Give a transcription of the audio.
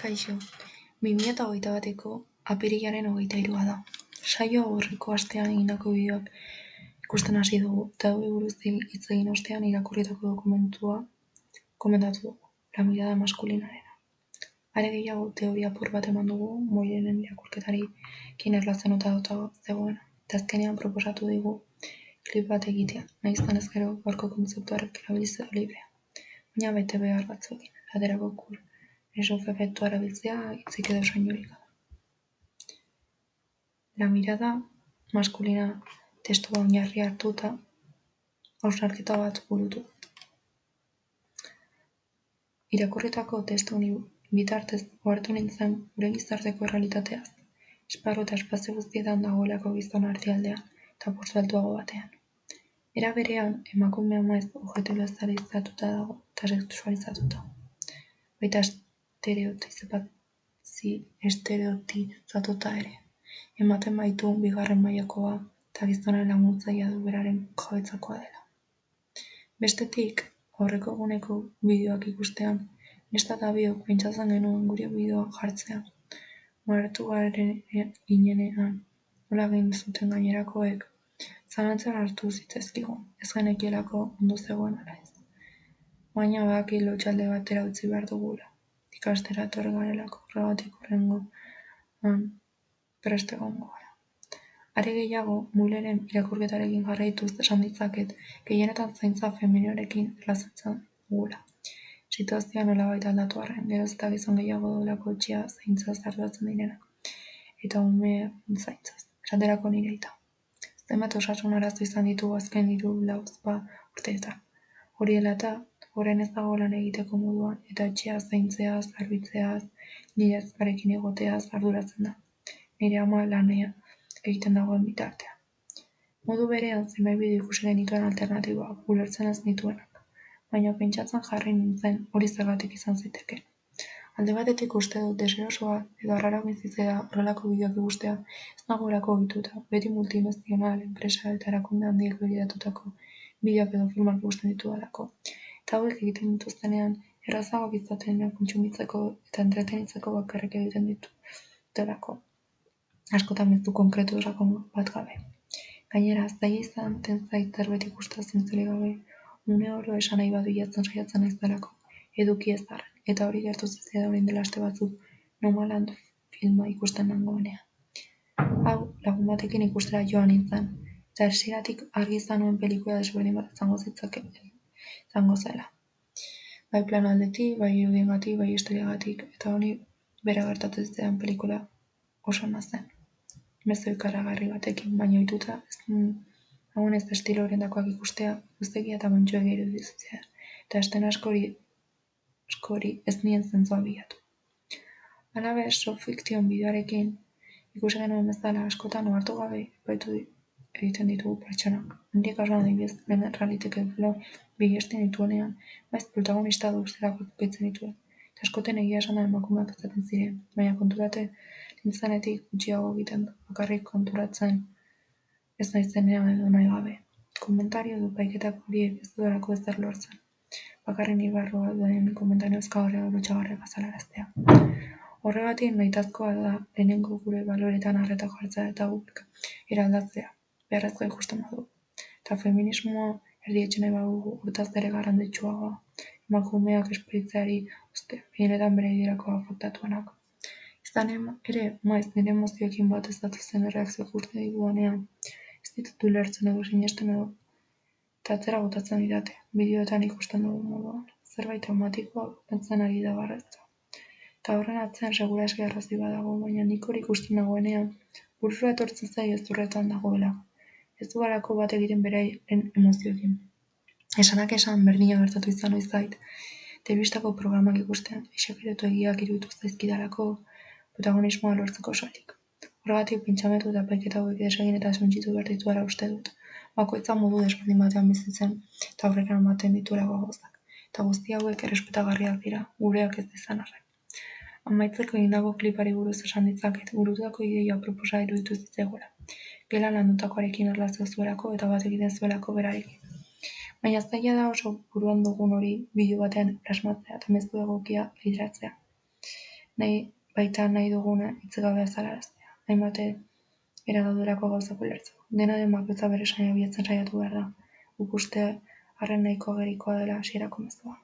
Kaixo, bi mila eta hogeita bateko apirilaren hogeita hirua da. Saioa aurreko astean egindako bideoak ikusten hasi dugu, eta hauei buruz hitz egin ostean irakurritako dokumentua komentatu dugu, La mirada maskulinarena. Are gehiago, teoria apur bat eman dugu Moirenen irakurketarekin erlazionatuta zegoena, eta azkenean proposatu digu klip bat egitea, nahi izanez gero gaurko kontzeptu hark erabiliz librea, baina betebehar batzuekin, esaterako Kuleshov efektua erabiltzea hitzik edo soinurik gabe. La mirada maskulina testua oinarri hartuta hausnarketa bat burutu. Irakurritako testu honi bitartez ohartu nintzen gure gizarteko errealitateaz, esparru eta espazio guztietan dagoelako gizona erdialdean eta postu altuago batean. Era berean, emakumea maiz objektibilizatuta dago eta sexualizatuta. Baita estereotipatuta ere. Ematen baitu bigarren mailakoa eta gizonaren laguntzailea du beraren jabetzakoa dela. Bestetik, aurreko eguneko bideoak ikustean, neska eta biok pentsatzen genuen gure bideoa jartzea. Moertu ginenean, nola egin zuten gainerakoek, zalantzan hartu zitzaizkigun, ez genekielako ondo zegoen ala ez. Baina badaki lotxalde batera utzi behar dugula, ikastera etorri garelako, horregatik hurrengoan prest egongo gara. Are gehiago, Mulleren irakurketarekin jarraituz esan ditzaket gehienetan zaintza femeninoarekin erlazatzen dugula. Situazioa nolabait aldatu arren, geroz eta gizon gehiago duelako etxea zaintzaz arduratzen direnak, eta umeen zaintzaz, esaterako nire aita. Zenbat osasun arazo izan ditugu azken hiru lauzpa urteetan. Hori dela eta, orain ez dago lan egiteko moduan, eta etxea zaintzeaz, garbitzeaz, nire azkarekin egoteaz arduratzen da. Nire ama lanea egiten dagoen bitartean. Modu berean, zenbait bideo ikusi genituen alternatiboak, ulertzen ez nituenak, baina pentsatzen jarri nintzen hori zergatik izan zitekeen. Alde batetik uste dut deserosoa edo arraro bizitzea horrelako bideoak ikustea ez nagoelako ohituta, beti multinazional, enpresa eta erakunde handiek bideratutako bideoak edo filmak ikusten ditudalako. Eta hauek egiten dituztenean, errazagoak izaten dira kontsumitzeko eta entretenitzeko bakarrik egiten ditutelako. Askotan mezu konkretu sakon bat gabe. Gainera, zaila izaten zait zerbait ikustea zentzurik gabe, une oro esan nahi bat bilatzen saiatzen naizelako, eduki ez arren, eta hori gertu zitzaidan orain dela aste batzuk Nomaland filma ikusten nengoenean. Hau, lagun batekin ikustera joan nintzen, eta hasieratik argi izan nuen pelikula desberdin bat izango zitzakeen izango zela. Bai plano aldetik, bai irudiengatik, bai historiagatik, eta honi bera gertatu zitzaidan pelikula oso ona zen. Mezu ikaragarri batekin, baina ohituta nagoen ez estilo horietakoak ikustea guztegia eta mentxuegia irudi zitzaidan, eta esten askori askori ez nien zentzua bilatu. Halaber, soft fiction bideoarekin ikusi genuen bezala askotan ohartu gabe epaitu egiten ditugu pertsonak. Nire kasuan adibidez, lehen realiteke film bigesten dituenean, maiz protagonista du zelako epaitzen dituen, eta askoten egia esanda emakumeak izaten ziren, baina konturate nintzenetik gutxiago egiten bakarrik konturatzen ez naizenean edo nahi gabe. Komentario edo epaiketak horiek ez dudalako ezer lortzen. Bakarrik nire barruan dauden komentario ezkagarriak lotsagarriak azalaraztea. Horregatik nahitazkoa da lehenengo gure baloretan arreta jartzea eta guk eraldatzea, beharrezkoa ikusten badugu. Eta feminismoa erdietsi nahi badugu hortaz ere garrantzitsuagoa, emakumeak esploitzeari uztea, gehienetan bere idirako afektatuenak. Izan ere, maiz nire emozioekin bat ez datozen erreakzioak ikusten ditudanean, ez ditut ulertzen edo sinesten edo eta atzera botatzen didate, bideoetan ikusten dugun moduan, zerbait traumatikoa kentzen ari da barretza. Eta horren atzean seguraski arrazoi badago, baina nik hori ikusten nagoenean, burura etortzen zait gezurretan dagoela. Ez du halako bat egiten beraren emozioekin. Esanak esan berdina gertatu izan ohi zait, telebistako programak ikustean, exageratu egiak iruditu zaizkidalako, protagonismoa lortzeko soilik. Horregatik pentsamendu eta epaiketa hauek desegin eta suntsitu behar dituela uste dut. Bakoitza modu desberdin batean bizitzen eta aurrera ematen dituelako gauzak. Eta guzti hauek errespetagarriak dira, gureak ez izan arren. Amaitzeko egindako klipari buruz esan ditzaket, burutako ideia proposa iruditu zitzaigula. Gela landutakoarekin erlazio zuelako eta bat egiten zuelako berarekin. Baina zaila da oso buruan dugun hori bideo batean plasmatzea eta mezu egokia bideratzea. nahi baita nahi duguna hitz-gabe azalaraztea, hainbat era daudelako gauzak ulertzeko. Dena den bakoitza bere esanahia bilatzen saiatu behar da, guk uste arren nahiko agerikoa dela hasierako mezua.